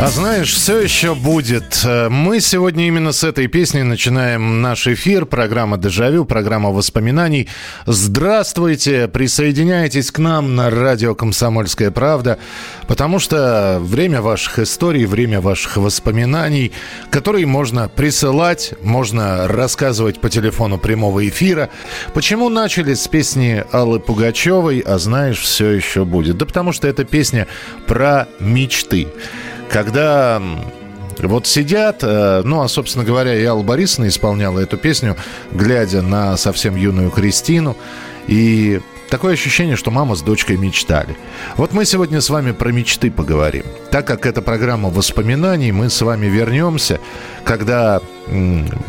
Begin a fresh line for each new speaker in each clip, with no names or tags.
А знаешь, все еще будет.
Э, Мы сегодня именно с этой песни начинаем наш эфир. Программа «Дежавю», программа воспоминаний. Здравствуйте, присоединяйтесь к нам на радио «Комсомольская правда», потому что время ваших историй, время ваших воспоминаний, которые можно присылать, можно рассказывать по телефону прямого эфира. Почему начали с песни Аллы Пугачевой, а знаешь, все еще будет? Да потому что это песня про мечты когда вот сидят, э, ну, а, собственно говоря, и Алла Борисовна исполняла эту песню, глядя на совсем юную Кристину, и такое ощущение, что мама с дочкой мечтали. Вот мы сегодня с вами про мечты поговорим. Так как это программа воспоминаний, мы с вами вернемся, когда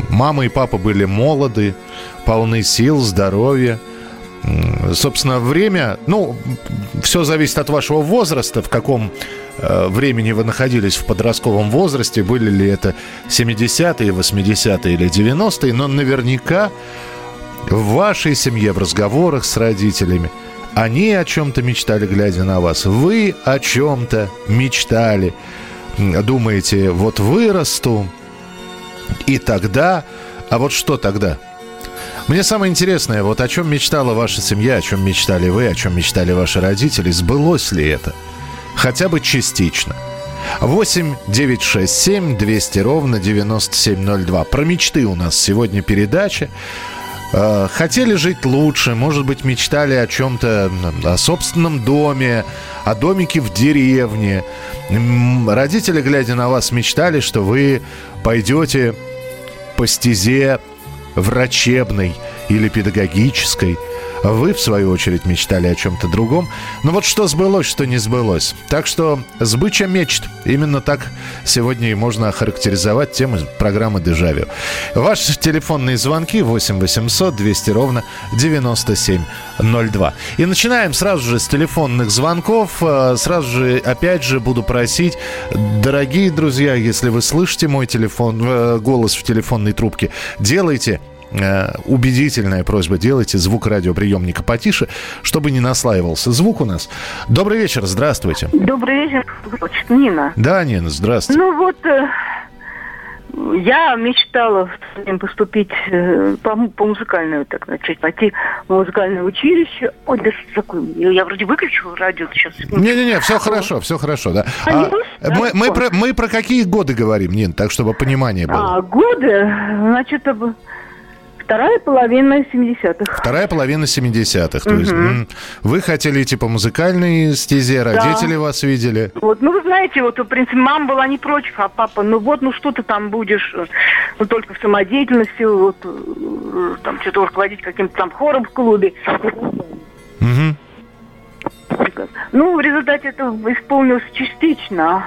мама и папа были молоды, полны сил, здоровья, Собственно, время, ну, все зависит от вашего возраста, в каком времени вы находились в подростковом возрасте, были ли это 70-е, 80-е или 90-е, но наверняка в вашей семье, в разговорах с родителями, они о чем-то мечтали, глядя на вас. Вы о чем-то мечтали. Думаете, вот вырасту, и тогда... А вот что тогда? Мне самое интересное, вот о чем мечтала ваша семья, о чем мечтали вы, о чем мечтали ваши родители, сбылось ли это? Хотя бы частично. 8 9 6 7 200 ровно 9702. Про мечты у нас сегодня передача. Э, Хотели жить лучше, может быть, мечтали о чем-то, о собственном доме, о домике в деревне. Родители, глядя на вас, мечтали, что вы пойдете по стезе врачебной или педагогической. Вы, в свою очередь, мечтали о чем-то другом. Но вот что сбылось, что не сбылось. Так что сбыча мечт. Именно так сегодня и можно охарактеризовать тему программы «Дежавю». Ваши телефонные звонки 8 800 200 ровно 9702. И начинаем сразу же с телефонных звонков. Э, Сразу же, опять же, буду просить, дорогие друзья, если вы слышите мой телефон, э, голос в телефонной трубке, делайте убедительная просьба, делайте звук радиоприемника потише, чтобы не наслаивался звук у нас. Добрый вечер, здравствуйте.
Добрый вечер, Нина.
Да, Нина, здравствуйте.
Ну вот, э, я мечтала поступить э, по, по музыкальному, так начать, пойти в музыкальное училище. Ой, да? Я вроде выключила радио сейчас.
Не-не-не, все хорошо, все хорошо, да. А, мы, мы про, мы про какие годы говорим, Нин, так чтобы понимание было?
А, годы, значит, вторая половина 70-х.
Вторая половина 70-х. То есть м, вы хотели идти по музыкальной стезе, родители вас видели.
Вот, ну, вы знаете, вот, в принципе, мама была не против, а папа, ну вот, ну что ты там будешь, ну только в самодеятельности, вот, э, там что-то руководить каким-то там хором в клубе.
Мгм.
Ну, в результате это исполнилось частично.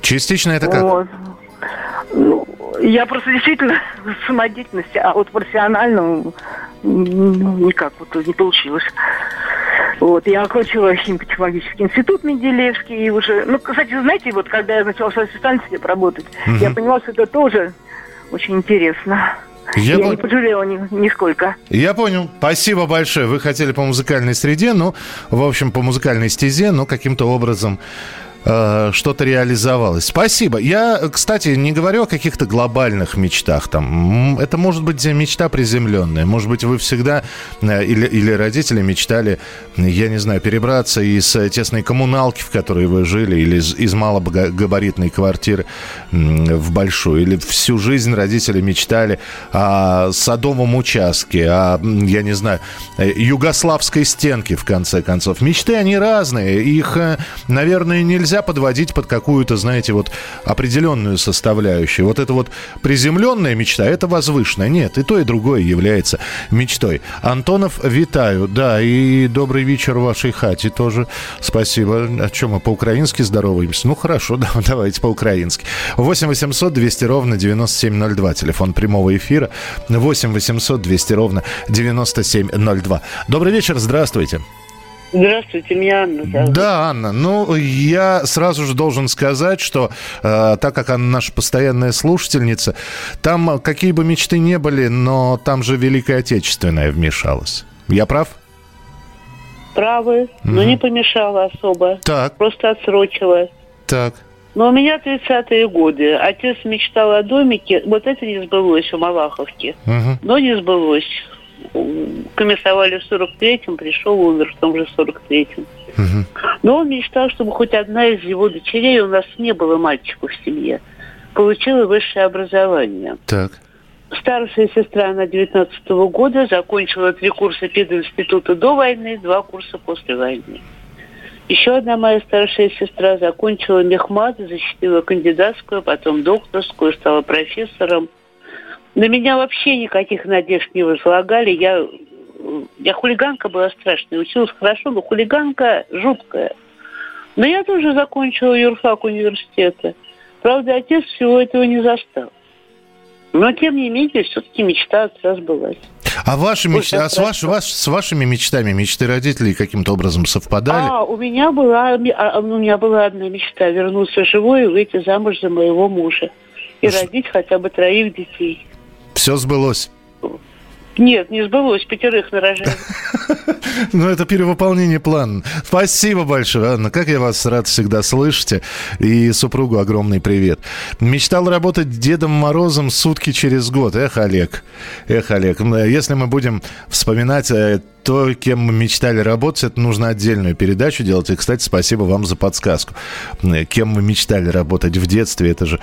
Частично это как?
Вот. Ну, я просто действительно в самодеятельности, а вот профессионально никак вот не получилось. Вот, я окончила химико-технологический институт Менделеевский, и уже, ну, кстати, знаете, вот когда я начала в специальности работать, я поняла, что это тоже очень интересно.
Я
Я,
пон-
не пожалела ни- нисколько.
Я понял. Спасибо большое. Вы хотели по музыкальной среде, ну, в общем, по музыкальной стезе, но каким-то образом э, что-то реализовалось. Спасибо. Я, кстати, не говорю о каких-то глобальных мечтах. Там. Это может быть мечта приземленная. Может быть, вы всегда э, или, или родители мечтали, я не знаю, перебраться из э, тесной коммуналки, в которой вы жили, или из, из малогабаритной квартиры в большую. Или всю жизнь родители мечтали о садовом участке, о, я не знаю, югославской стенке, в конце концов. Мечты, они разные. Их, наверное, нельзя нельзя подводить под какую-то, знаете, вот определенную составляющую. Вот это вот приземленная мечта, это возвышенная. Нет, и то, и другое является мечтой. Антонов, витаю. Да, и добрый вечер в вашей хате тоже. Спасибо. О чем мы по-украински здороваемся? Ну, хорошо, да, давайте по-украински. 8 800 200 ровно 9702. Телефон прямого эфира. 8 800 200 ровно 9702. Добрый вечер, здравствуйте.
Здравствуйте, меня Анна зовут.
Да, Анна, ну, я сразу же должен сказать, что э, так как она наша постоянная слушательница, там э, какие бы мечты не были, но там же Великая Отечественная вмешалась. Я прав?
Правы, но не помешала особо.
Так.
Просто отсрочила.
Так.
Но у меня 30-е годы. Отец мечтал о домике. Вот это не сбылось у Малаховки.
Мгм.
Но не сбылось. Комиссовали в 43-м, пришел, умер в том же 43-м.
Мгм.
Но он мечтал, чтобы хоть одна из его дочерей, у нас не было мальчиков в семье, получила высшее образование.
Так.
Старшая сестра, она 19 года, закончила три курса пединститута до войны, два курса после войны. Еще одна моя старшая сестра закончила мехмат, защитила кандидатскую, потом докторскую, стала профессором. На меня вообще никаких надежд не возлагали. Я, я хулиганка была страшная, училась хорошо, но хулиганка жуткая. Но я тоже закончила юрфак университета. Правда, отец всего этого не застал. Но, тем не менее, все-таки мечта сбылась.
А ваши
как
а с, ваш- ваш- с вашими мечтами, мечты родителей каким-то образом совпадали?
А, у меня была, а, у меня была одна мечта вернуться живой и выйти замуж за моего мужа. И
Ну,
родить хотя бы троих детей.
Все сбылось.
Нет, не сбылось, пятерых нарожали.
Ну, это перевыполнение плана. Спасибо большое, Анна. Как я вас рад всегда слышите. И супругу огромный привет. Мечтал работать Дедом Морозом сутки через год. Эх, Олег. Эх, Олег. Если мы будем вспоминать э, то, кем мы мечтали работать, это нужно отдельную передачу делать. И, кстати, спасибо вам за подсказку. Кем мы мечтали работать в детстве, это же...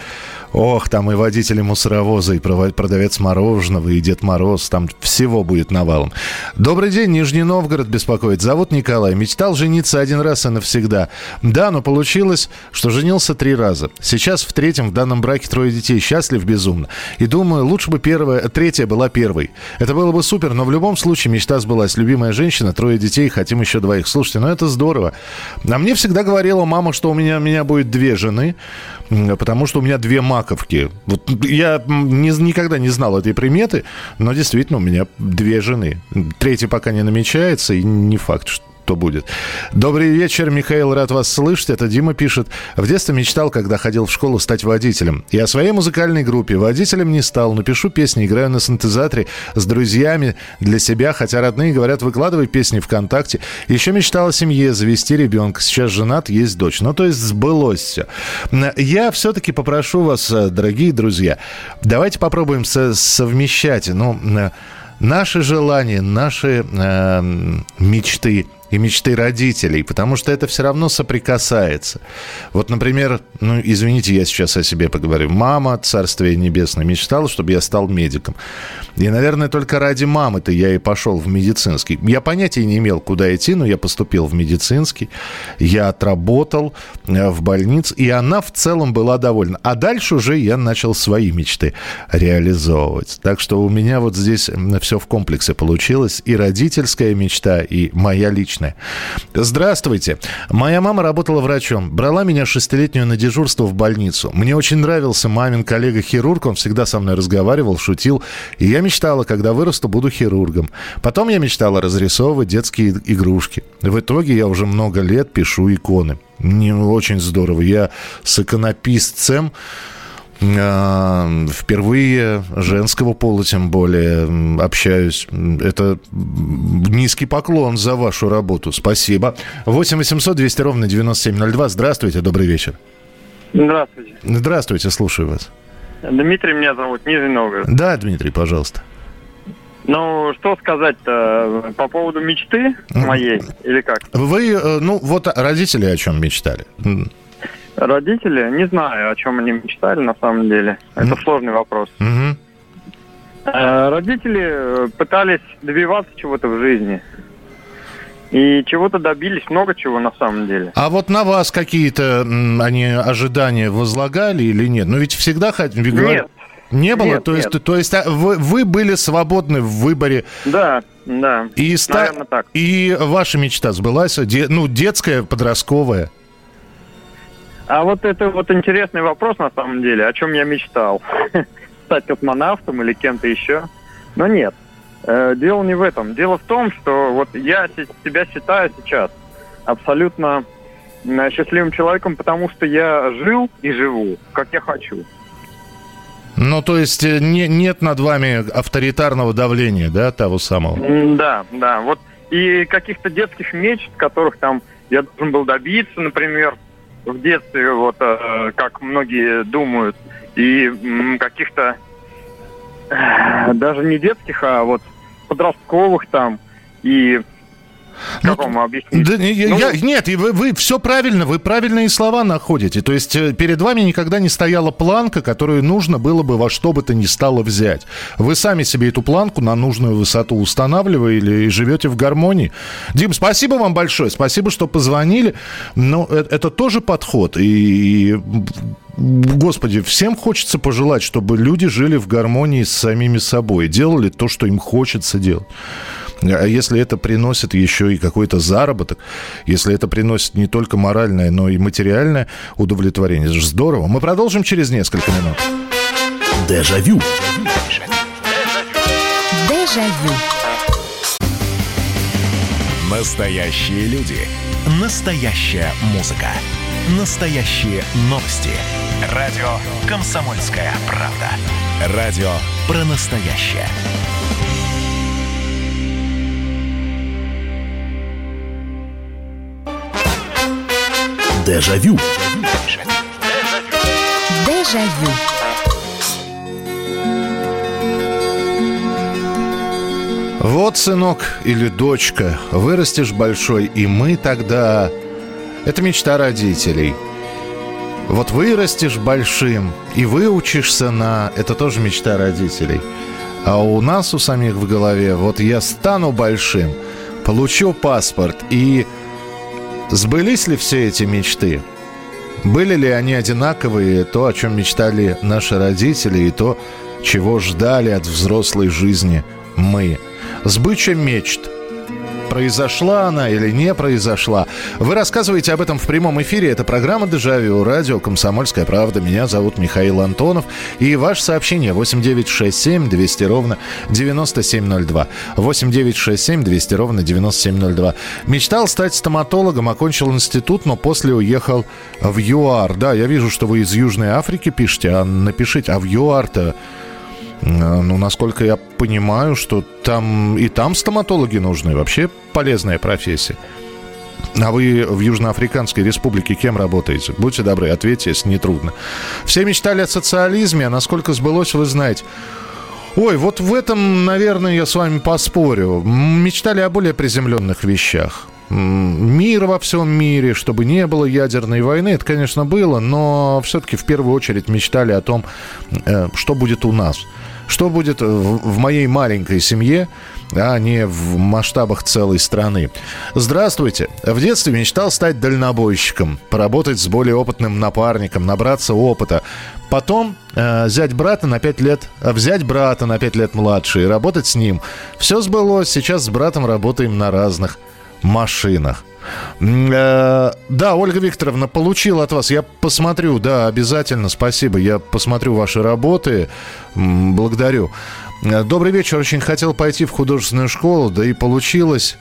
Ох, там и водители мусоровоза, и продавец мороженого, и Дед Мороз. Там всего будет навалом. Добрый день, Нижний Новгород беспокоит. Зовут Николай. Мечтал жениться один раз и навсегда. Да, но получилось, что женился три раза. Сейчас в третьем в данном браке трое детей. Счастлив безумно. И думаю, лучше бы первая, третья была первой. Это было бы супер, но в любом случае мечта сбылась. Любимая женщина, трое детей, хотим еще двоих. Слушайте, ну это здорово. А мне всегда говорила мама, что у меня, у меня будет две жены, потому что у меня две маковки. Вот я не- никогда не знал этой приметы, но действительно у меня две жены. Третья пока не намечается, и не факт, что что будет. Добрый вечер, Михаил, рад вас слышать. Это Дима пишет. В детстве мечтал, когда ходил в школу, стать водителем. И о своей музыкальной группе водителем не стал, но пишу песни, играю на синтезаторе с друзьями для себя, хотя родные говорят, выкладывай песни ВКонтакте. Еще мечтал о семье, завести ребенка. Сейчас женат, есть дочь. Ну, то есть сбылось все. Я все-таки попрошу вас, э, дорогие друзья, давайте попробуем со- совмещать, ну, э, наши желания, наши э, мечты и мечты родителей, потому что это все равно соприкасается. Вот, например, ну, извините, я сейчас о себе поговорю. Мама, царствие небесное, мечтала, чтобы я стал медиком. И, наверное, только ради мамы-то я и пошел в медицинский. Я понятия не имел, куда идти, но я поступил в медицинский. Я отработал э, в больнице, и она в целом была довольна. А дальше уже я начал свои мечты реализовывать. Так что у меня вот здесь все в комплексе получилось. И родительская мечта, и моя личная. Здравствуйте. Моя мама работала врачом. Брала меня шестилетнюю на дежурство в больницу. Мне очень нравился мамин коллега-хирург. Он всегда со мной разговаривал, шутил. И я мечтала, когда вырасту, буду хирургом. Потом я мечтала разрисовывать детские игрушки. В итоге я уже много лет пишу иконы. Не очень здорово. Я с иконописцем впервые женского пола, тем более, общаюсь. Это низкий поклон за вашу работу. Спасибо. 8 800 200 ровно 9702. Здравствуйте, добрый вечер.
Здравствуйте.
Здравствуйте, слушаю вас.
Дмитрий меня зовут, Нижний Новгород.
Да, Дмитрий, пожалуйста.
Ну, что сказать-то по поводу мечты моей, или как?
Вы, э, ну, вот родители о чем мечтали?
Родители, не знаю, о чем они мечтали на самом деле. Это
Мгм.
сложный вопрос. Э, Родители э, пытались добиваться чего-то в жизни. И чего-то добились, много чего на самом деле.
А вот на вас какие-то они ожидания возлагали или нет? Ну ведь всегда хотели...
Нет.
Не было?
Нет,
то, есть,
нет.
то есть а, вы, вы были свободны в выборе
Да, да.
и, ста-
Наверное, так.
и ваша мечта сбылась? Де- ну, детская, подростковая?
А вот это вот интересный вопрос на самом деле, о чем я мечтал. Стать космонавтом или кем-то еще. Но нет. Э, Дело не в этом. Дело в том, что вот я се- себя считаю сейчас абсолютно м, счастливым человеком, потому что я жил и живу, как я хочу.
Ну, то есть э, не, нет над вами авторитарного давления, да, того самого?
Да, да. Вот и каких-то детских мечт, которых там я должен был добиться, например, в детстве, вот э, как многие думают, и каких-то э, даже не детских, а вот подростковых там. И
Ну,
как вам объяснить?
Да, я-
Ну,
я- нет, вы, вы все правильно, вы правильные слова находите. То есть э, перед вами никогда не стояла планка, которую нужно было бы во что бы то ни стало взять. Вы сами себе эту планку на нужную высоту устанавливали и живете в гармонии. Дим, спасибо вам большое, спасибо, что позвонили. Но это, это тоже подход. И, и, Господи, всем хочется пожелать, чтобы люди жили в гармонии с самими собой, делали то, что им хочется делать. А если это приносит еще и какой-то заработок, если это приносит не только моральное, но и материальное удовлетворение, это же здорово. Мы продолжим через несколько минут.
Дежавю.
Дежавю.
Настоящие люди. Настоящая музыка. Настоящие новости. Радио «Комсомольская правда». Радио про настоящее. Дежавю.
Дежавю.
Вот, сынок или дочка, вырастешь большой, и мы тогда... Это мечта родителей. Вот вырастешь большим и выучишься на... Это тоже мечта родителей. А у нас у самих в голове, вот я стану большим, получу паспорт, и сбылись ли все эти мечты? Были ли они одинаковые, то, о чем мечтали наши родители, и то, чего ждали от взрослой жизни мы? Сбыча мечт. Произошла она или не произошла? Вы рассказываете об этом в прямом эфире. Это программа «Дежавю», радио «Комсомольская правда». Меня зовут Михаил Антонов. И ваше сообщение 8967 200 ровно 9702. 8967 200 ровно 9702. Мечтал стать стоматологом, окончил институт, но после уехал в ЮАР. Да, я вижу, что вы из Южной Африки пишете, а напишите, а в ЮАР-то Ну, насколько я понимаю, что там и там стоматологи нужны. Вообще полезная профессия. А вы в Южноафриканской республике кем работаете? Будьте добры, ответьте, если не трудно. Все мечтали о социализме, а насколько сбылось, вы знаете. Ой, вот в этом, наверное, я с вами поспорю. Мечтали о более приземленных вещах. Мир во всем мире, чтобы не было ядерной войны, это, конечно, было, но все-таки в первую очередь мечтали о том, э, что будет у нас. Что будет в моей маленькой семье, а не в масштабах целой страны. Здравствуйте. В детстве мечтал стать дальнобойщиком, поработать с более опытным напарником, набраться опыта. Потом э, взять брата на 5 лет, взять брата на 5 лет младше и работать с ним. Все сбылось. Сейчас с братом работаем на разных машинах. Э, Да, Ольга Викторовна, получил от вас. Я посмотрю, да, обязательно, спасибо. Я посмотрю ваши работы. Благодарю. Э, Добрый вечер. Очень хотел пойти в художественную школу, да и получилось.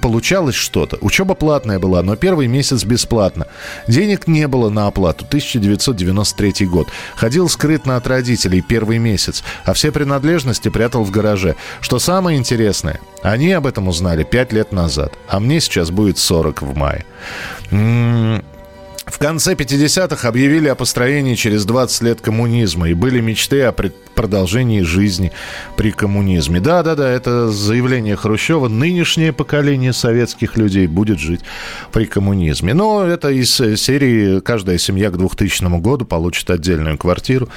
Получалось что-то. Учеба платная была, но первый месяц бесплатно. Денег не было на оплату. 1993 год. Ходил скрытно от родителей первый месяц, а все принадлежности прятал в гараже. Что самое интересное, они об этом узнали 5 лет назад, а мне сейчас будет 40 в мае. М, В конце 50-х объявили о построении через 20 лет коммунизма, и были мечты о продолжении жизни при коммунизме. Да-да-да, это заявление Хрущева. Нынешнее поколение советских людей будет жить при коммунизме. Но это из э, серии «Каждая семья к 2000 году получит отдельную квартиру».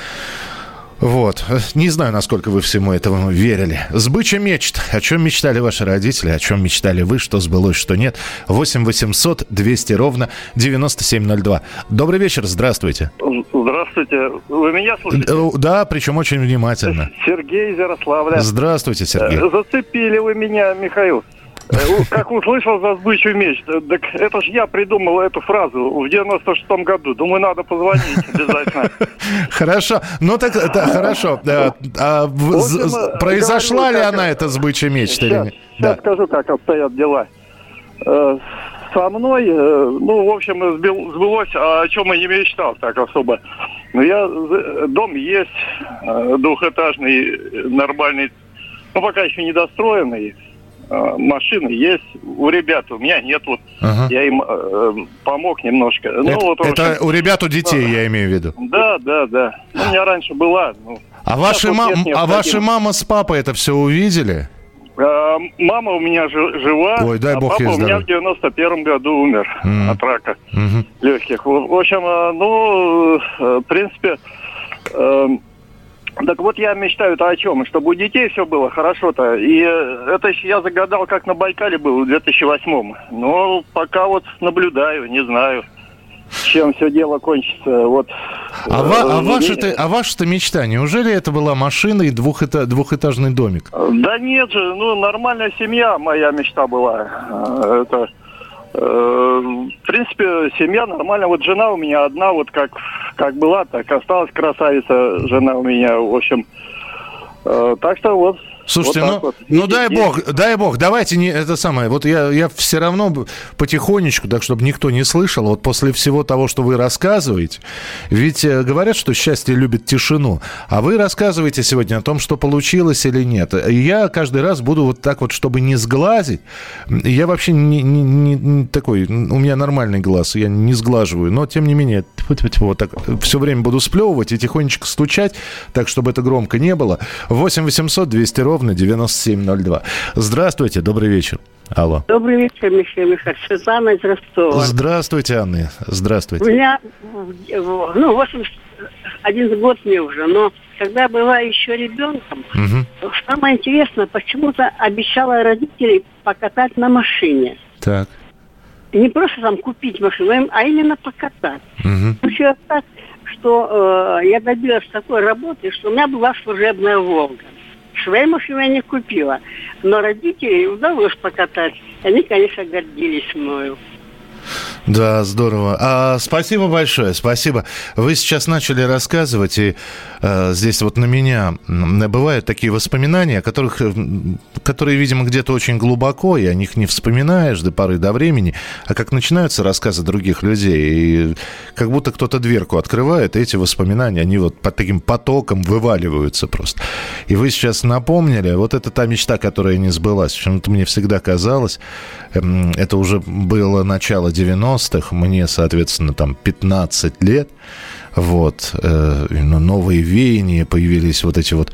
Вот. Не знаю, насколько вы всему этому верили. Сбыча мечт. О чем мечтали ваши родители, о чем мечтали вы, что сбылось, что нет. 8 800 200 ровно 9702. Добрый вечер, здравствуйте.
Здравствуйте. Вы меня слушаете?
Э, Да, причем очень внимательно.
Сергей Ярославля.
Здравствуйте, Сергей.
Э, Зацепили вы меня, Михаил. Э, Как услышал за сбычу меч, так это ж я придумал эту фразу в 96-м году. Думаю, надо позвонить обязательно.
Хорошо. Ну так, хорошо. Произошла ли она, эта сбыча или
Сейчас, скажу, как обстоят дела. Э, Со мной, э, ну, в общем, сбил- сбылось, а о чем я не мечтал так особо. Но я, з- дом есть, двухэтажный, нормальный, ну, пока еще недостроенный. Э, Машины есть у ребят, у меня нет. Вот
Ага.
я им э, помог немножко. Ну,
это,
вот, в общем,
это у ребят, у детей, я имею в виду.
Да, да, да. Ну, у меня раньше была. ну,
А ваши,
вот
мам, а ваши мама с папой это все увидели?
А, Мама у меня жи- жива,
Ой, дай
а
бог
папа у меня в 91 году умер
Мгм.
от рака
Мгм.
легких. В общем, а, ну, э, в принципе, э, так вот я мечтаю-то о чем? Чтобы у детей все было хорошо-то. И э, это я загадал, как на Байкале был в 2008 Но пока вот наблюдаю, не знаю, чем все дело кончится. Вот.
А, ва- а
Э,
ваша-то,
не-
а ваша-то мечта, неужели это была машина и двухэта- двухэтажный домик?
Да нет же, ну нормальная семья моя мечта была. Э, Это, э, в принципе, семья нормальная. Вот жена у меня одна, вот как как была, так осталась красавица жена у меня. В общем, э, так что вот.
Слушайте,
вот
ну,
вот.
ну дай бог, дай бог, давайте не это самое. Вот я, я все равно потихонечку, так чтобы никто не слышал, вот после всего того, что вы рассказываете, ведь э, говорят, что счастье любит тишину, а вы рассказываете сегодня о том, что получилось или нет. Я каждый раз буду вот так вот, чтобы не сглазить. Я вообще не, не- не- такой, у меня нормальный глаз, я не сглаживаю, но тем не менее, вот так все время буду сплевывать и тихонечко стучать, так, чтобы это громко не было. 8 800 200 ровно 9702. Здравствуйте, добрый вечер. Алло.
Добрый вечер, Михаил Михайлович. Светлана из Ростова.
Здравствуйте, Анна.
У
Здравствуйте.
меня, э, ну, 81 год мне уже, но когда была еще ребенком,
Мгм.
самое интересное, почему-то обещала родителей покатать на машине.
Так.
И не просто там купить машину, а именно покатать. Случилось так, что э, я добилась такой работы, что у меня была служебная «Волга». Машину я не купила, но родителей удалось покатать. Они, конечно, гордились мною.
Да, здорово. А, спасибо большое, спасибо. Вы сейчас начали рассказывать, и э, здесь вот на меня бывают такие воспоминания, которых, э, которые, видимо, где-то очень глубоко, и о них не вспоминаешь до поры до времени, а как начинаются рассказы других людей, и как будто кто-то дверку открывает, и эти воспоминания, они вот под таким потоком вываливаются просто. И вы сейчас напомнили, вот это та мечта, которая не сбылась. Почему-то мне всегда казалось, эм, это уже было начало 90-х, мне, соответственно, там 15 лет, вот, э, новые веяния, появились вот эти вот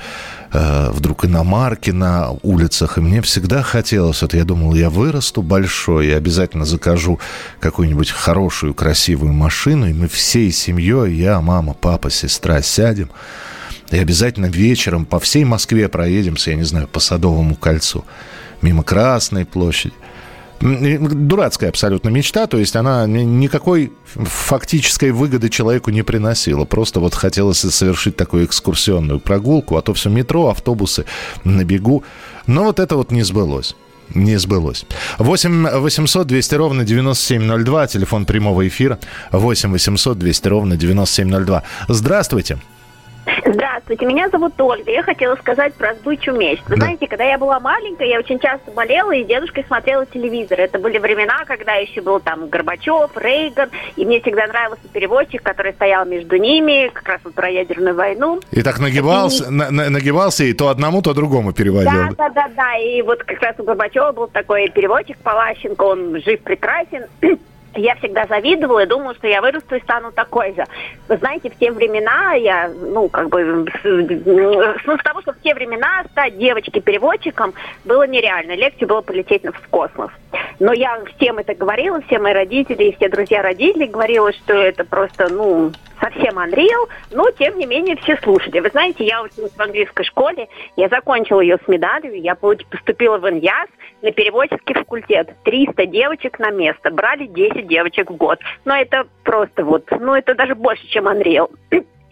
э, вдруг иномарки на улицах, и мне всегда хотелось, вот я думал, я вырасту большой и обязательно закажу какую-нибудь хорошую, красивую машину, и мы всей семьей, я, мама, папа, сестра, сядем, и обязательно вечером по всей Москве проедемся, я не знаю, по Садовому кольцу, мимо Красной площади. Дурацкая абсолютно мечта, то есть она ни- никакой фактической выгоды человеку не приносила. Просто вот хотелось совершить такую экскурсионную прогулку, а то все метро, автобусы на бегу. Но вот это вот не сбылось. Не сбылось. 8 800 200 ровно 9702, телефон прямого эфира. 8 800 200 ровно 9702. Здравствуйте.
Здравствуйте, меня зовут Ольга. Я хотела сказать про сбычу меч. Вы
Да.
знаете, когда я была маленькая, я очень часто болела и с дедушкой смотрела телевизор. Это были времена, когда еще был там Горбачев, Рейган, и мне всегда нравился переводчик, который стоял между ними, как раз вот про ядерную войну.
И так нагибался, на- на- нагибался и то одному, то другому переводил.
Да, да, да, да. И вот как раз у Горбачева был такой переводчик Палащенко, он жив прекрасен. Я всегда завидовала и думала, что я вырасту и стану такой же. Вы знаете, в те времена я, ну, как бы, с, ну, того, что в те времена стать девочкой-переводчиком было нереально. Легче было полететь в космос. Но я всем это говорила, все мои родители и все друзья родителей говорила, что это просто, ну, совсем Unreal, но тем не менее все слушали. Вы знаете, я училась в английской школе, я закончила ее с медалью, я поступила в ИНЯС на переводческий факультет. 300 девочек на место, брали 10 девочек в год. Но это просто вот, ну это даже больше, чем Unreal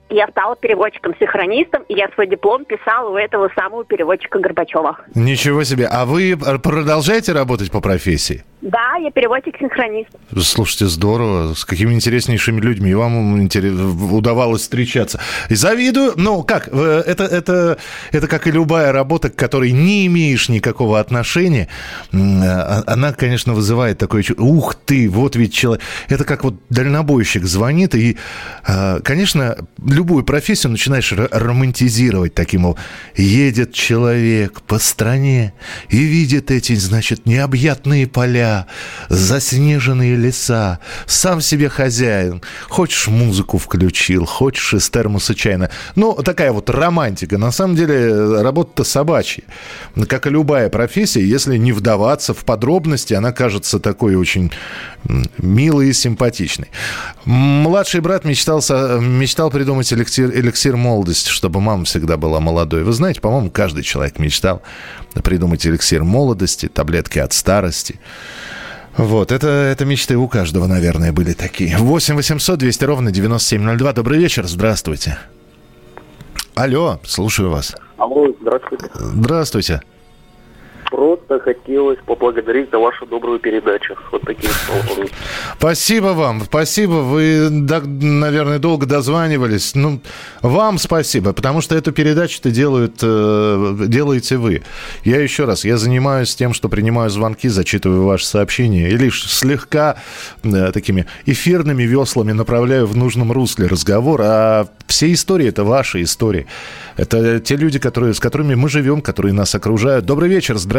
я стала переводчиком-синхронистом, и я свой диплом писала у этого самого переводчика Горбачева.
Ничего себе. А вы продолжаете работать по профессии?
Да, я переводчик-синхронист.
Слушайте, здорово. С какими интереснейшими людьми вам удавалось встречаться. И завидую. Ну, как? Э, это, это, это как и любая работа, к которой не имеешь никакого отношения. А, она, конечно, вызывает такое чувство. Ух ты, вот ведь человек. Это как вот дальнобойщик звонит. И, а, конечно, любую профессию начинаешь романтизировать таким. Едет человек по стране и видит эти, значит, необъятные поля заснеженные леса, сам себе хозяин. Хочешь музыку включил, хочешь из термоса чайно. Ну, такая вот романтика. На самом деле работа-то собачья. Как и любая профессия, если не вдаваться в подробности, она кажется такой очень милой и симпатичной. Младший брат мечтал, мечтал придумать эликсир, эликсир молодости, чтобы мама всегда была молодой. Вы знаете, по-моему, каждый человек мечтал придумать эликсир молодости, таблетки от старости. Вот, это, это мечты у каждого, наверное, были такие. 8 800 200 ровно 9702. Добрый вечер, здравствуйте. Алло, слушаю вас.
Алло, здравствуйте.
Здравствуйте.
Просто хотелось поблагодарить за вашу добрую передачу. Вот такие слова.
Спасибо вам, спасибо. Вы, наверное, долго дозванивались. Ну, вам спасибо, потому что эту передачу-то делают, э, делаете вы. Я еще раз, я занимаюсь тем, что принимаю звонки, зачитываю ваши сообщения и лишь слегка э, такими эфирными веслами направляю в нужном русле разговор, а все истории – это ваши истории. Это те люди, которые, с которыми мы живем, которые нас окружают. Добрый вечер, здравствуйте.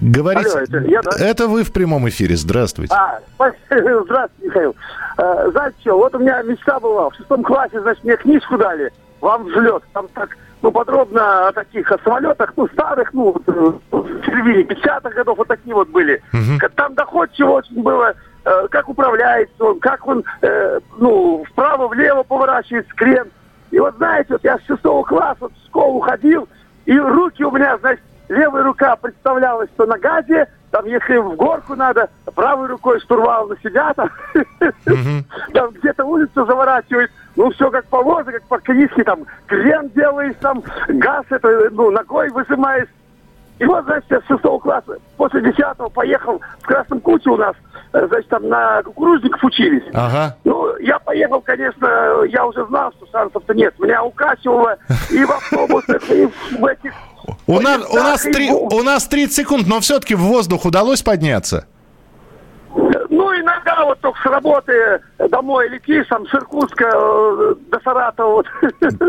Говорите. Алло, это, я, да? это вы в прямом эфире. Здравствуйте. А,
здравствуйте, Михаил. А, знаете что, вот у меня мечта была. В шестом классе, значит, мне книжку дали. Вам взлет. Там так, ну, подробно о таких о самолетах, ну, старых, ну, в середине 50-х годов вот такие вот были. Угу. Там доходчиво очень было э, как управляется он, как он, э, ну, вправо-влево поворачивает крен. И вот знаете, вот я с шестого класса в школу ходил, и руки у меня, значит, левая рука представлялась, что на газе, там, если в горку надо, правой рукой штурвал на себя, там, там где-то улицу заворачивает, ну, все как положено, как по книжке, там, крен делаешь, там, газ, это, ну, ногой выжимаешь. И вот, значит, я с шестого класса, после десятого поехал в Красном Куче у нас, значит, там на кукурузников учились.
Ага.
Ну, я поехал, конечно, я уже знал, что шансов-то нет. Меня укачивало и в автобусах, и в этих...
У нас, у, нас 3, у нас 30 секунд, но все-таки в воздух удалось подняться?
Иногда вот только с работы домой летишь, там, с Иркутска э, до Саратова. Вот.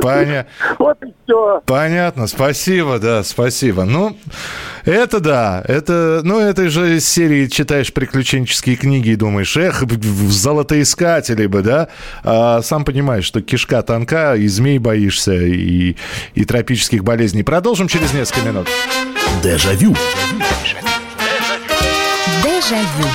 Понятно.
Вот и все.
Понятно, спасибо, да, спасибо. Ну, это да, это, ну, это же из серии читаешь приключенческие книги и думаешь, эх, в золотоискатели бы, да? А сам понимаешь, что кишка тонка, и змей боишься, и, и тропических болезней. Продолжим через несколько минут.
Дежавю.
Дежавю.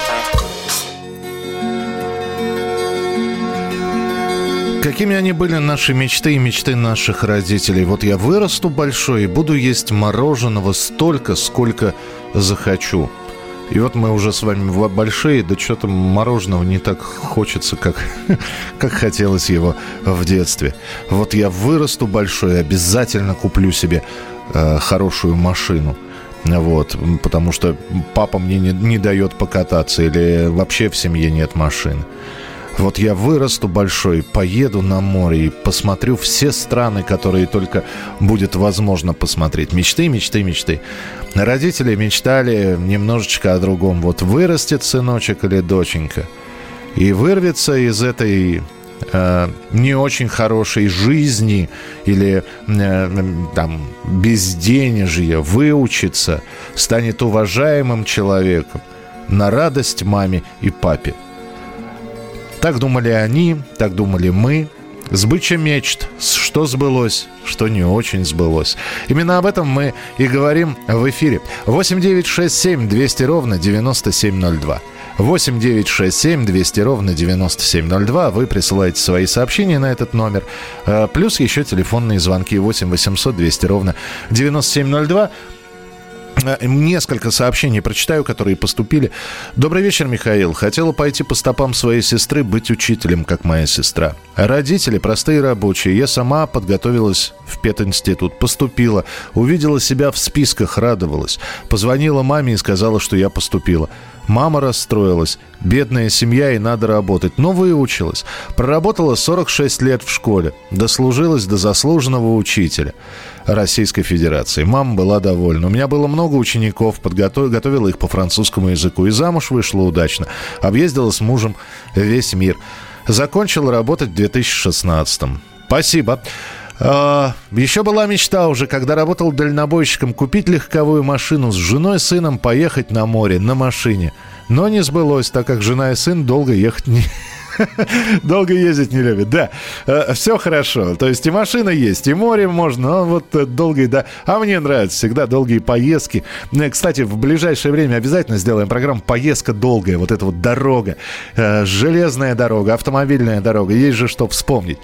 Какими они были наши мечты и мечты наших родителей? Вот я вырасту большой и буду есть мороженого столько, сколько захочу. И вот мы уже с вами большие, да что-то мороженого не так хочется, как, как хотелось его в детстве. Вот я вырасту большой, обязательно куплю себе э, хорошую машину. Вот, потому что папа мне не, не дает покататься или вообще в семье нет машины. Вот я вырасту большой, поеду на море и посмотрю все страны, которые только будет возможно посмотреть. Мечты, мечты, мечты. Родители мечтали немножечко о другом. Вот вырастет сыночек или доченька и вырвется из этой э, не очень хорошей жизни или э, там безденежья выучится, станет уважаемым человеком на радость маме и папе. Так думали они, так думали мы. Сбыча мечт, что сбылось, что не очень сбылось. Именно об этом мы и говорим в эфире. 8 9 6 7 200 ровно 9702. 8 9 6 7 200 ровно 9702. Вы присылаете свои сообщения на этот номер. Э, плюс еще телефонные звонки 8 800 200 ровно 9702. Э, несколько сообщений прочитаю, которые поступили. Добрый вечер, Михаил. Хотела пойти по стопам своей сестры, быть учителем, как моя сестра. Родители простые рабочие. Я сама подготовилась в пединститут, поступила, увидела себя в списках, радовалась. Позвонила маме и сказала, что я поступила. Мама расстроилась. Бедная семья и надо работать. Но выучилась. Проработала 46 лет в школе. Дослужилась до заслуженного учителя. Российской Федерации. Мама была довольна. У меня было много учеников, подготовила готовила их по французскому языку. И замуж вышла удачно. Объездила с мужем весь мир. Закончила работать в 2016 Спасибо. А, еще была мечта уже, когда работал дальнобойщиком, купить легковую машину с женой, сыном, поехать на море на машине. Но не сбылось, так как жена и сын долго ехать не, Долго ездить не любит, да. Э, Все хорошо. То есть и машина есть, и море можно, но вот э, долгие, да. А мне нравится всегда долгие поездки. Ну кстати, в ближайшее время обязательно сделаем программу «Поездка долгая». Вот эта вот дорога. Э, железная дорога, автомобильная дорога. Есть же что вспомнить.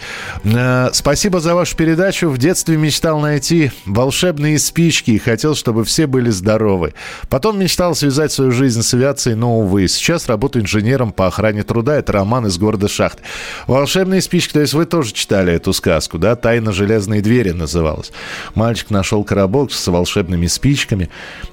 Спасибо за вашу передачу. В детстве мечтал найти волшебные спички и хотел, чтобы все были здоровы. Потом мечтал связать свою жизнь с авиацией, но, увы. Сейчас работаю инженером по охране труда. Это роман из города Шахт. «Волшебные спички», то есть вы тоже читали эту сказку, да? «Тайна железной двери» называлась. Мальчик нашел коробок с волшебными спичками.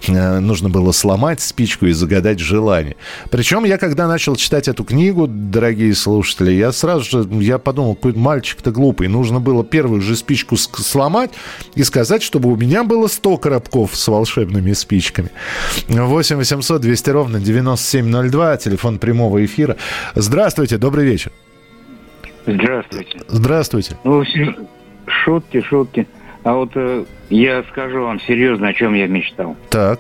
Э, нужно было сломать спичку и загадать желание. Причем я, когда начал читать эту книгу, дорогие слушатели, я сразу же, я подумал, какой мальчик-то глупый. Нужно было первую же спичку сломать и сказать, чтобы у меня было 100 коробков с волшебными спичками. 8 800 200 ровно 9702, телефон прямого эфира. Здравствуйте, добрый добрый вечер.
Здравствуйте.
Здравствуйте.
Ну, шутки, шутки. А вот э, я скажу вам серьезно, о чем я мечтал.
Так.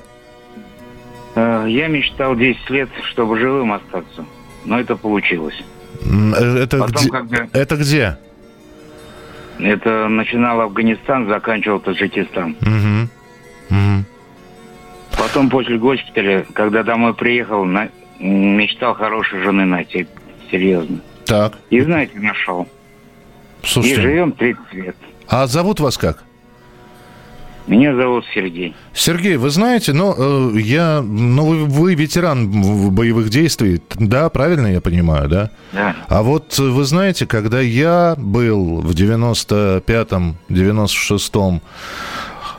Э, я мечтал 10 лет, чтобы живым остаться. Но это получилось.
Э, это, Потом, где? Когда... это где?
Это начинал Афганистан, заканчивал Таджикистан.
Угу. Угу.
Потом после госпиталя, когда домой приехал, на... мечтал хорошей жены найти серьезно.
Так.
И знаете, нашел.
Слушайте.
И живем 30 лет.
А зовут вас как?
Меня зовут Сергей.
Сергей, вы знаете, ну, э, я, ну, вы, вы ветеран боевых действий, да, правильно я понимаю, да?
Да.
А вот вы знаете, когда я был в 95-м, 96-м а,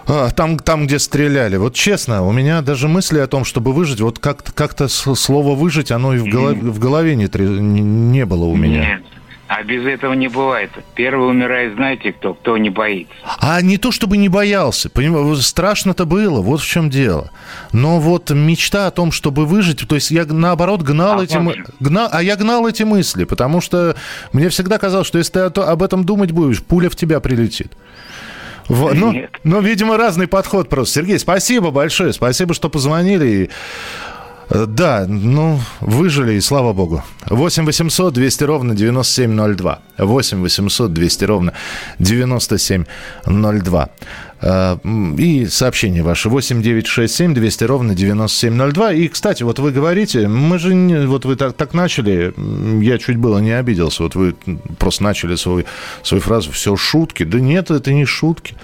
там, там, где стреляли. Вот честно, у меня даже мысли о том, чтобы выжить, вот как-то, как-то слово «выжить», оно и в голове, в голове не, не было у меня.
Нет. А без этого не бывает. Первый умирает, знаете кто? Кто не боится.
А не то, чтобы не боялся. Понимаете, страшно-то было, вот в чем дело. Но вот мечта о том, чтобы выжить, то есть я наоборот гнал а эти мысли. А я гнал эти мысли, потому что мне всегда казалось, что если ты об этом думать будешь, пуля в тебя прилетит. В, ну, ну, видимо, разный подход просто. Сергей, спасибо большое. Спасибо, что позвонили. Э, да, ну, выжили, и слава богу. 8 800 200 ровно 9702. 8 800 200 ровно 9702. Э, и сообщение ваше 8 9 6 7 200 ровно 9702. И, кстати, вот вы говорите, мы же, не, вот вы так, так начали, я чуть было не обиделся, вот вы просто начали свой, свою фразу «все шутки». Да нет, это не шутки.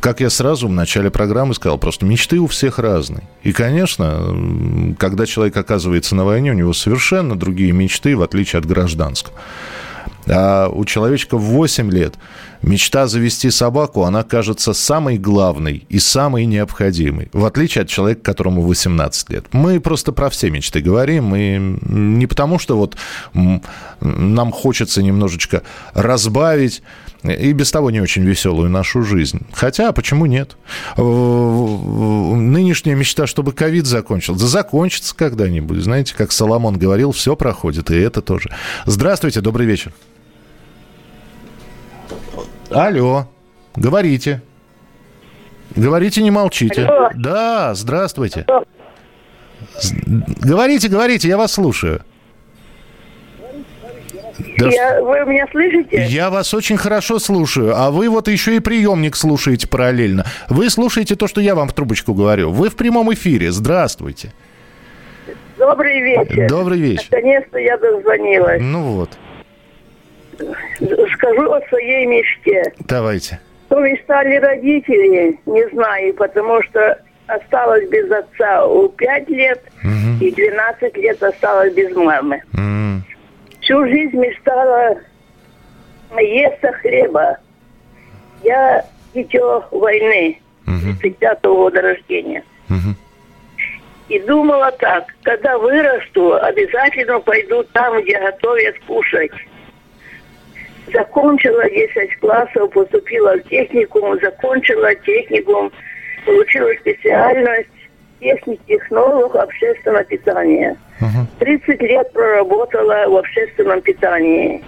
Как я сразу в начале программы сказал, просто мечты у всех разные. И, конечно, когда человек оказывается на войне, у него совершенно другие мечты, в отличие от гражданского. А у человечка в 8 лет мечта завести собаку, она кажется самой главной и самой необходимой, в отличие от человека, которому 18 лет. Мы просто про все мечты говорим, и не потому, что вот нам хочется немножечко разбавить и без того не очень веселую нашу жизнь. Хотя, почему нет? Нынешняя мечта, чтобы ковид закончился. Закончится когда-нибудь. Знаете, как Соломон говорил, все проходит, и это тоже. Здравствуйте, добрый вечер. Алло, говорите. Говорите, не молчите.
Алло.
Да, здравствуйте. С- Говорите, говорите, я вас слушаю. Да
Я, вы меня слышите?
Я вас очень хорошо слушаю, а вы вот еще и приемник слушаете параллельно. Вы слушаете то, что я вам в трубочку говорю. Вы в прямом эфире. Здравствуйте.
Добрый вечер.
Добрый вечер.
Наконец-то я дозвонилась.
Ну вот,
Скажу о своей мечте.
давайте.
То мечтали родители, не знаю, потому что осталась без отца у 5 лет и 12 лет осталась без мамы.
М,
Всю жизнь мечтала наесться хлеба. Я дитё войны, 35 года рождения.
мгм.
И думала так, когда вырасту, обязательно пойду там, где готовят кушать. Закончила 10 классов, поступила в техникум, закончила техникум, получила специальность техник-технолог общественного питания. 30 лет проработала в общественном питании.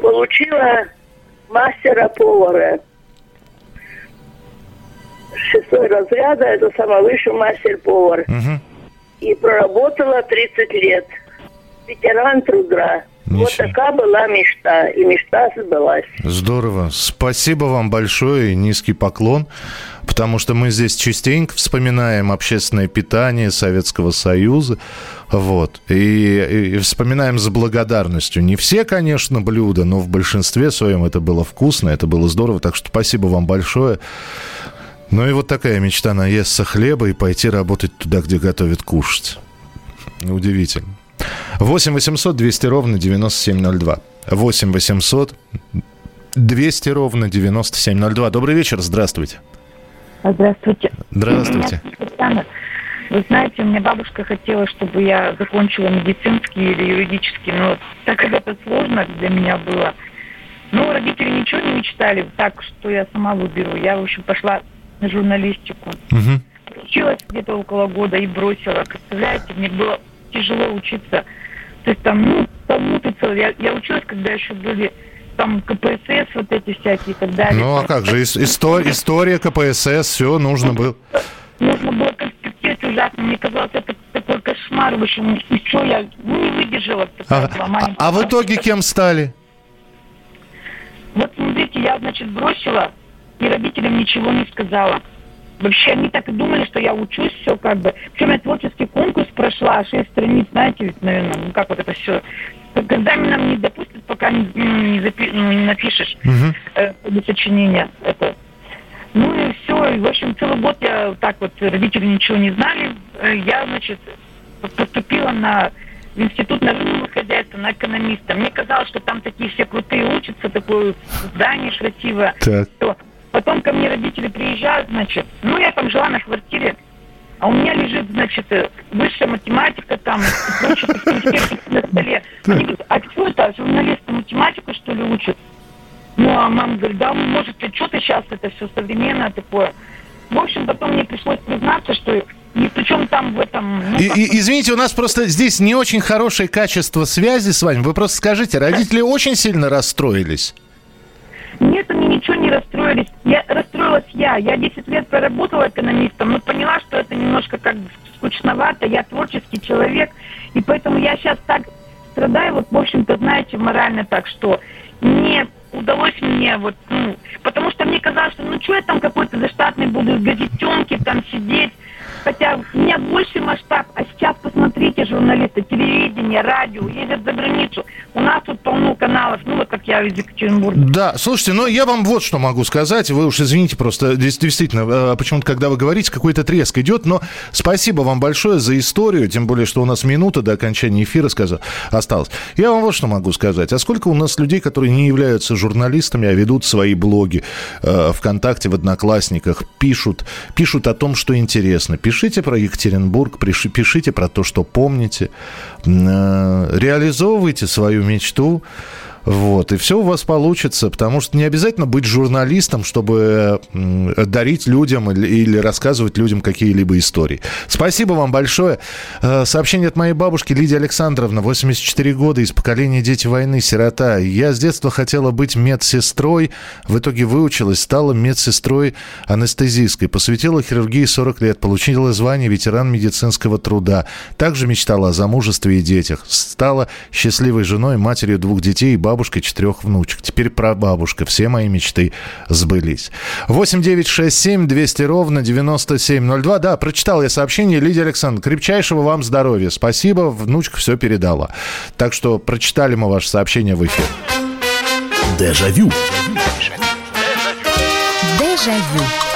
Получила мастера-повара. Шестой разряда, это самый высший мастер-повар. И проработала 30 лет. Ветеран труда. Вот
Ничего.
такая была мечта. И мечта сбылась.
Здорово. Спасибо вам большое и низкий поклон, потому что мы здесь частенько вспоминаем общественное питание Советского Союза. Вот. И, и вспоминаем с благодарностью. Не все, конечно, блюда, но в большинстве своем это было вкусно, это было здорово. Так что спасибо вам большое. Ну и вот такая мечта наесться хлеба и пойти работать туда, где готовят кушать. Удивительно. 8 800 200 ровно 9702. 8 800 200 ровно 9702. Добрый вечер, здравствуйте.
Здравствуйте.
Здравствуйте.
Вы знаете, меня бабушка хотела, чтобы я закончила медицинский или юридический, но так как это сложно для меня было, ну, родители ничего не мечтали, так что я сама выберу. Я, в общем, пошла на журналистику. Училась где-то около года и бросила. Представляете, мне было тяжело учиться. То есть там, ну, помутиться. Я, я училась, когда еще были там КПСС, вот эти всякие и так далее.
Ну а как же, ис- исто- история КПСС, все нужно было.
Нужно было конспектировать ужасно. Мне казалось, это такой кошмар. В общем, ничего, я ну, не выдержала.
А, а- а в итоге кем стали?
Вот смотрите, я, значит, бросила, и родителям ничего не сказала. Вообще, они так и думали, что я учусь, все как бы. Причем я творческий конкурс прошла, шесть страниц, знаете, ведь, наверное, ну как вот это все. К экзаменам не допустят, пока не, ну, не, запи- ну, не напишешь э, для сочинения это. Ну и все, и, в общем, целый год я так вот, родители ничего не знали. Э, Я, значит, поступила на в институт народного хозяйства, на экономиста. Мне казалось, что там такие все крутые учатся, такое здание красивое.
Так.
То потом ко мне родители приезжают, значит, ну я там жила на квартире, а у меня лежит, значит, э, высшая математика там, на столе. Они говорят, а кто это, журналисты математику, что ли, учат? Ну, а мама говорит, да, может, ты что ты сейчас, это все современное такое. В общем, потом мне пришлось признаться, что ни при чем там в этом... ну,
И- и- извините, у нас просто здесь не очень хорошее качество связи с вами. Вы просто скажите, родители очень сильно расстроились?
Нет, они ничего не расстроились. Я расстроилась я. Я 10 лет проработала экономистом, но поняла, что это немножко как скучновато. Я творческий человек, и поэтому я сейчас так страдаю, вот, в общем-то, знаете, морально так, что не удалось мне вот, ну, потому что мне казалось, что ну что я там какой-то заштатный буду в газетенке там сидеть, хотя у меня больше масштаб, а сейчас посмотрите, журналисты, телевидение, радио, ездят за границу, у нас тут полно каналов, ну вот как я из Екатеринбурга.
Да, слушайте, ну я вам вот что могу сказать. Вы уж извините, просто действительно, э, почему-то, когда вы говорите, какой-то треск идет, но спасибо вам большое за историю, тем более, что у нас минута до окончания эфира сказал, осталось. Я вам вот что могу сказать. А сколько у нас людей, которые не являются журналистами, а ведут свои блоги э, ВКонтакте, в Одноклассниках, пишут, пишут о том, что интересно. Пишите про Екатеринбург, пиши- пишите про то, что помните, э, реализовывайте свою мечту. Вот, и все у вас получится, потому что не обязательно быть журналистом, чтобы дарить людям или, рассказывать людям какие-либо истории. Спасибо вам большое. Э, сообщение от моей бабушки Лидии Александровны, 84 года, из поколения «Дети войны», сирота. Я с детства хотела быть медсестрой, в итоге выучилась, стала медсестрой анестезистской. Посвятила хирургии 40 лет, получила звание ветеран медицинского труда. Также мечтала о замужестве и детях. Стала счастливой женой, матерью двух детей и бабушкой четырех внучек. Теперь про бабушка. Все мои мечты сбылись. 8 9 6 7 200 ровно 9702. Да, прочитал я сообщение. Лидия Александровна, крепчайшего вам здоровья. Спасибо, внучка все передала. Так что прочитали мы ваше сообщение в эфир.
Дежавю.
Дежавю.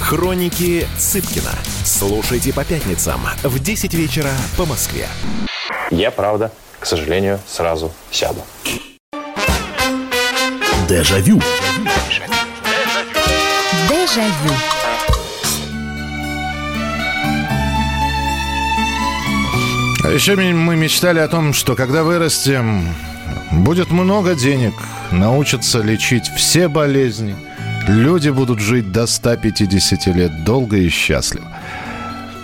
Хроники Цыпкина. Слушайте по пятницам в 10 вечера по Москве.
Я, правда, к сожалению, сразу сяду.
Дежавю.
Дежавю.
А еще мы мечтали о том, что когда вырастем, будет много денег, научатся лечить все болезни, люди будут жить до 150 лет долго и счастливо.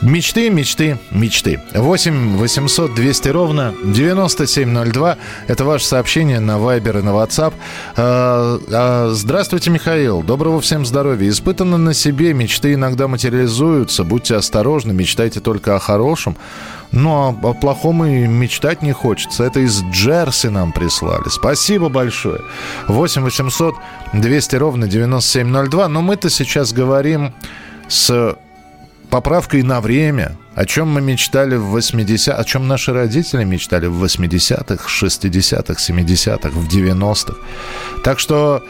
Мечты, мечты, мечты. 8 800 200 ровно 9702. Это ваше сообщение на Viber и на WhatsApp. А, а, здравствуйте, Михаил. Доброго всем здоровья. Испытанно на себе. Мечты иногда материализуются. Будьте осторожны. Мечтайте только о хорошем. Ну, а о плохом и мечтать не хочется. Это из Джерси нам прислали. Спасибо большое. 8 800 200 ровно 9702. Но мы-то сейчас говорим с поправкой на время, о чем мы мечтали в 80 о чем наши родители мечтали в 80-х, 60-х, 70-х, в 90-х. Так что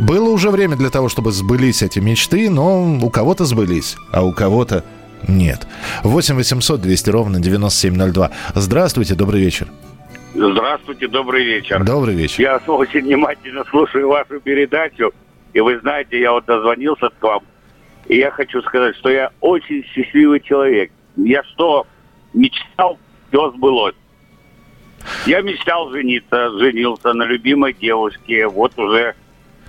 было уже время для того, чтобы сбылись эти мечты, но у кого-то сбылись, а у кого-то нет. 8 800 200 ровно 9702. Здравствуйте, добрый вечер.
Здравствуйте, добрый вечер.
Добрый вечер.
Я очень внимательно слушаю вашу передачу. И вы знаете, я вот дозвонился к вам и я хочу сказать, что я очень счастливый человек. Я что мечтал, все сбылось. Я мечтал жениться, женился на любимой девушке. Вот уже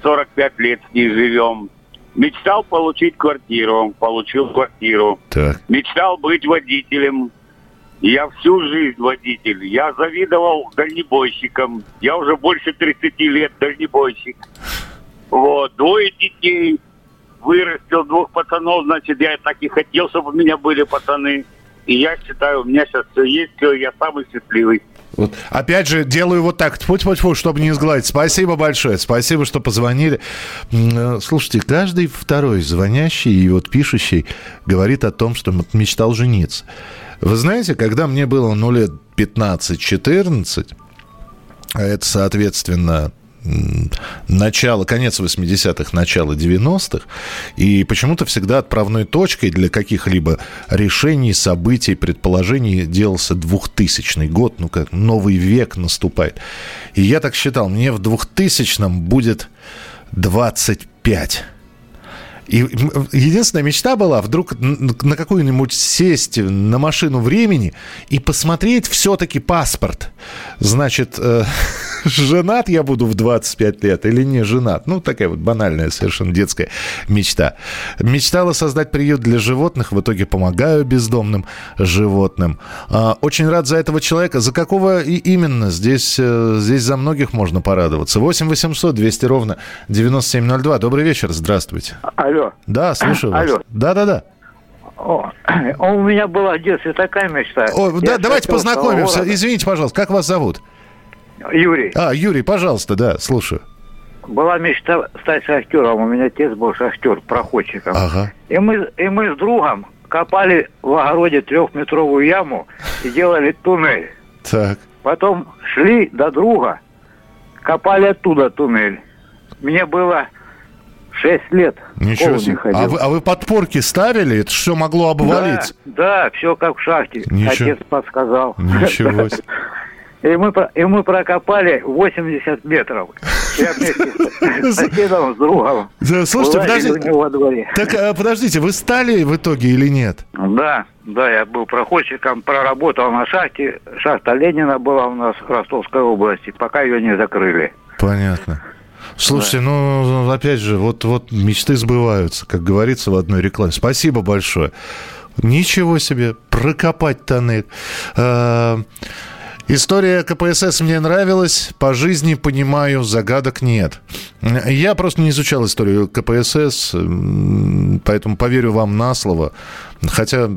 45 лет с ней живем. Мечтал получить квартиру, получил квартиру.
Так.
Мечтал быть водителем. Я всю жизнь водитель. Я завидовал дальнебойщикам. Я уже больше 30 лет дальнебойщик. Вот, двое детей вырастил двух пацанов, значит, я так и хотел, чтобы у меня были пацаны. И я считаю, у меня сейчас все есть, все, я самый счастливый.
Вот. Опять же, делаю вот так, тьфу -тьфу -тьфу, чтобы не сгладить. Спасибо большое, спасибо, что позвонили. Э, слушайте, каждый второй звонящий и вот пишущий говорит о том, что мечтал жениться. Вы знаете, когда мне было, ну, лет 15-14, а это, соответственно, начало, конец 80-х, начало 90-х. И почему-то всегда отправной точкой для каких-либо решений, событий, предположений делался 2000 год, ну как новый век наступает. И я так считал, мне в 2000-м будет 25. И единственная мечта была вдруг на какую-нибудь сесть на машину времени и посмотреть все-таки паспорт. Значит, э, женат я буду в 25 лет или не женат. Ну, такая вот банальная совершенно детская мечта. Мечтала создать приют для животных, в итоге помогаю бездомным животным. А, очень рад за этого человека. За какого и именно? Здесь, э, здесь за многих можно порадоваться. 8 800 200 ровно 9702. Добрый вечер, здравствуйте.
Алло.
Да, слушаю вас.
Алло.
Да-да-да.
О, у меня была в детстве такая мечта.
О, да, давайте познакомимся.
города.
Извините, пожалуйста, как вас зовут?
Юрий.
А, Юрий, пожалуйста, да, слушаю.
Была мечта стать шахтером. У меня отец был шахтер, проходчиком.
Ага.
И мы, и мы с другом копали в огороде трехметровую яму и делали туннель.
Так.
Потом шли до друга, копали оттуда туннель. Мне было 6 лет.
Ничего себе. А вы, а вы подпорки ставили? Это все могло обвалиться.
Да, да, все как в шахте.
Ничего.
Отец подсказал.
Ничего себе.
И мы, и мы прокопали 80 метров. Я вместе с соседом, с другом.
Да, слушайте, подождите. Так, а, подождите, вы стали в итоге или нет?
Да, да, я был проходчиком, проработал на шахте. Шахта Ленина была у нас в Ростовской области, пока ее не закрыли.
Понятно. Слушайте, ну, опять же, вот, вот мечты сбываются, как говорится в одной рекламе. Спасибо большое. Ничего себе, прокопать тоннель. История КПСС мне нравилась, по жизни понимаю, загадок нет. Я просто не изучал историю КПСС, поэтому поверю вам на слово. Хотя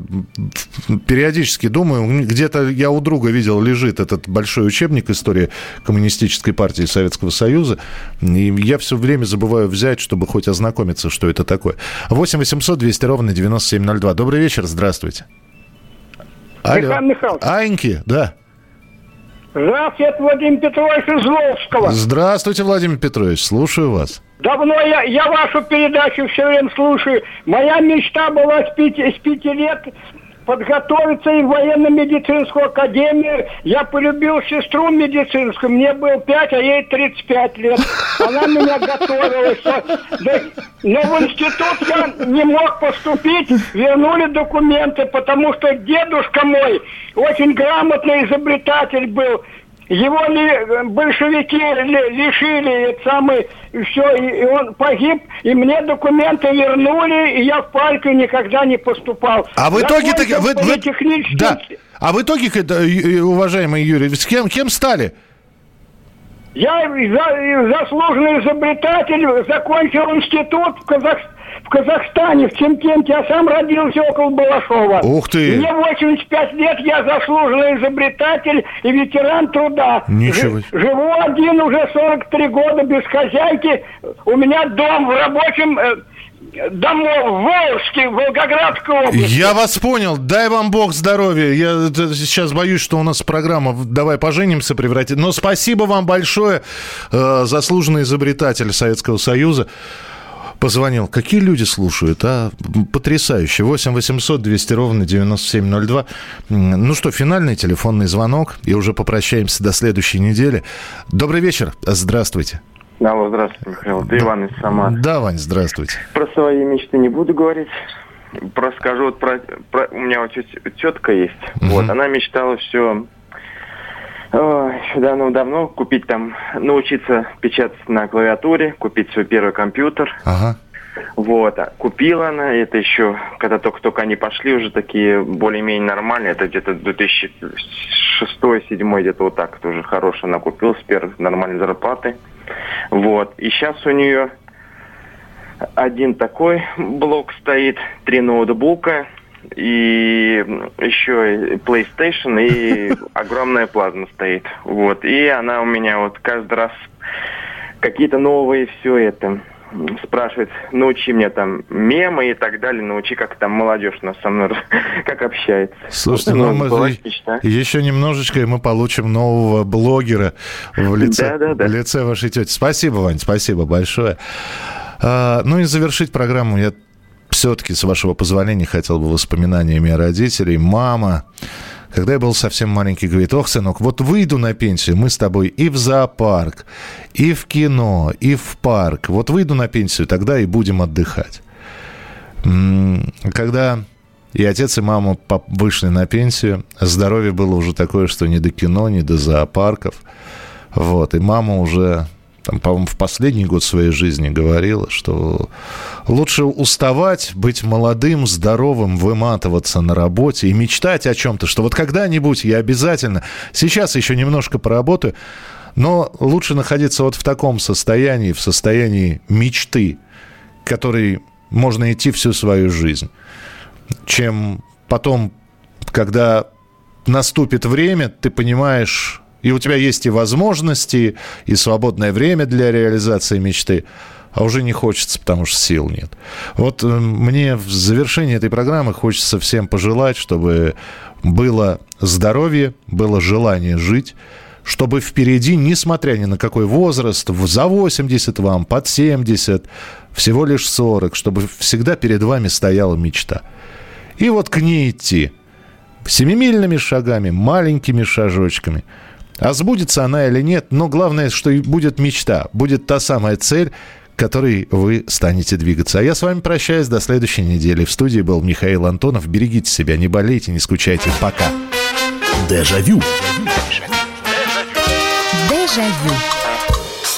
периодически думаю, где-то я у друга видел, лежит этот большой учебник истории коммунистической партии Советского Союза, и я все время забываю взять, чтобы хоть ознакомиться, что это такое. 8 800 200 ровно 9702. Добрый вечер, здравствуйте.
Михаил Михайлович.
Аньки, да.
Здравствуйте, это Владимир Петрович из.
Здравствуйте, Владимир Петрович, слушаю вас.
Давно я, я вашу передачу все время слушаю. Моя мечта была с пяти, с пяти лет подготовиться и в военно-медицинскую академию. Я полюбил сестру медицинскую. Мне было 5, а ей 35 лет. Она меня готовила. Но в институт я не мог поступить. Вернули документы, потому что дедушка мой очень грамотный изобретатель был. Его ли, большевики ли- лишили самый, все, и, и он погиб, и мне документы вернули, и я в партию никогда не поступал.
А в итоге так вы, вы- да. А в итоге, это, э, уважаемый Юрий, с кем, кем стали?
Я за- заслуженный изобретатель, закончил институт в, Казах- в Казахстане, в Чемкенте, а сам родился около Балашова.
Ух ты!
Мне 85 лет, я заслуженный изобретатель и ветеран труда.
Ничего
Ж- живу один уже 43 года без хозяйки. У меня дом в рабочем э, домов в Волжске, в Волгоградской области.
Я вас понял. Дай вам бог здоровья. Я сейчас боюсь, что у нас программа «Давай поженимся» превратит. Но спасибо вам большое, э, заслуженный изобретатель Советского Союза. Позвонил. Какие люди слушают, а? Потрясающе. 8 800 200 ровно 9702. М, Ну что, финальный телефонный звонок. И уже попрощаемся до следующей недели. Добрый вечер. Здравствуйте.
Алло, здравствуйте, Михаил. Это Иван из Самары.
Да, Вань, здравствуйте.
Про свои мечты не буду говорить. Расскажу вот про, про- у меня вот тет- тетка есть. Вот, она мечтала все еще давно-давно купить там, научиться печатать на клавиатуре, купить свой первый компьютер.
Ага.
Вот, а купила она это еще, когда только-только они пошли уже такие более-менее нормальные, это где-то 2006-2007 где-то вот так, тоже хорошая она купила с первых нормальной зарплаты. Вот, и сейчас у нее один такой блок стоит, три ноутбука, и еще и PlayStation, и огромная плазма стоит. Вот, и она у меня вот каждый раз какие-то новые все это спрашивает, научи меня там мемы и так далее, научи, как там молодежь нас со мной как общается.
Слушайте, ну, мы
мечта.
еще немножечко, и мы получим нового блогера в лице,
Да-да-да.
в лице вашей тети. Спасибо, Вань, спасибо большое. А, ну и завершить программу я все-таки, с вашего позволения, хотел бы воспоминаниями родителей. Мама, когда я был совсем маленький, говорит, ох, сынок, вот выйду на пенсию, мы с тобой и в зоопарк, и в кино, и в парк. Вот выйду на пенсию, тогда и будем отдыхать. Когда и отец, и мама вышли на пенсию, здоровье было уже такое, что ни до кино, ни до зоопарков. Вот, и мама уже, там, по-моему, в последний год своей жизни говорила, что лучше уставать, быть молодым, здоровым, выматываться на работе и мечтать о чем-то, что вот когда-нибудь я обязательно, сейчас еще немножко поработаю, но лучше находиться вот в таком состоянии, в состоянии мечты, которой можно идти всю свою жизнь. чем потом, когда наступит время, ты понимаешь, и у тебя есть и возможности, и свободное время для реализации мечты, а уже не хочется, потому что сил нет. Вот э, мне в завершении этой программы хочется всем пожелать, чтобы было здоровье, было желание жить, чтобы впереди, несмотря ни на какой возраст, за 80 вам, под 70, всего лишь 40, чтобы всегда перед вами стояла мечта. И вот к ней идти. Семимильными шагами, маленькими шажочками. А сбудется она или нет, но главное, что будет мечта, будет та самая цель, к которой вы станете двигаться. А я с вами прощаюсь до следующей недели. В студии был Михаил Антонов. Берегите себя, не болейте, не скучайте. Пока.
Дежавю.
Дежавю.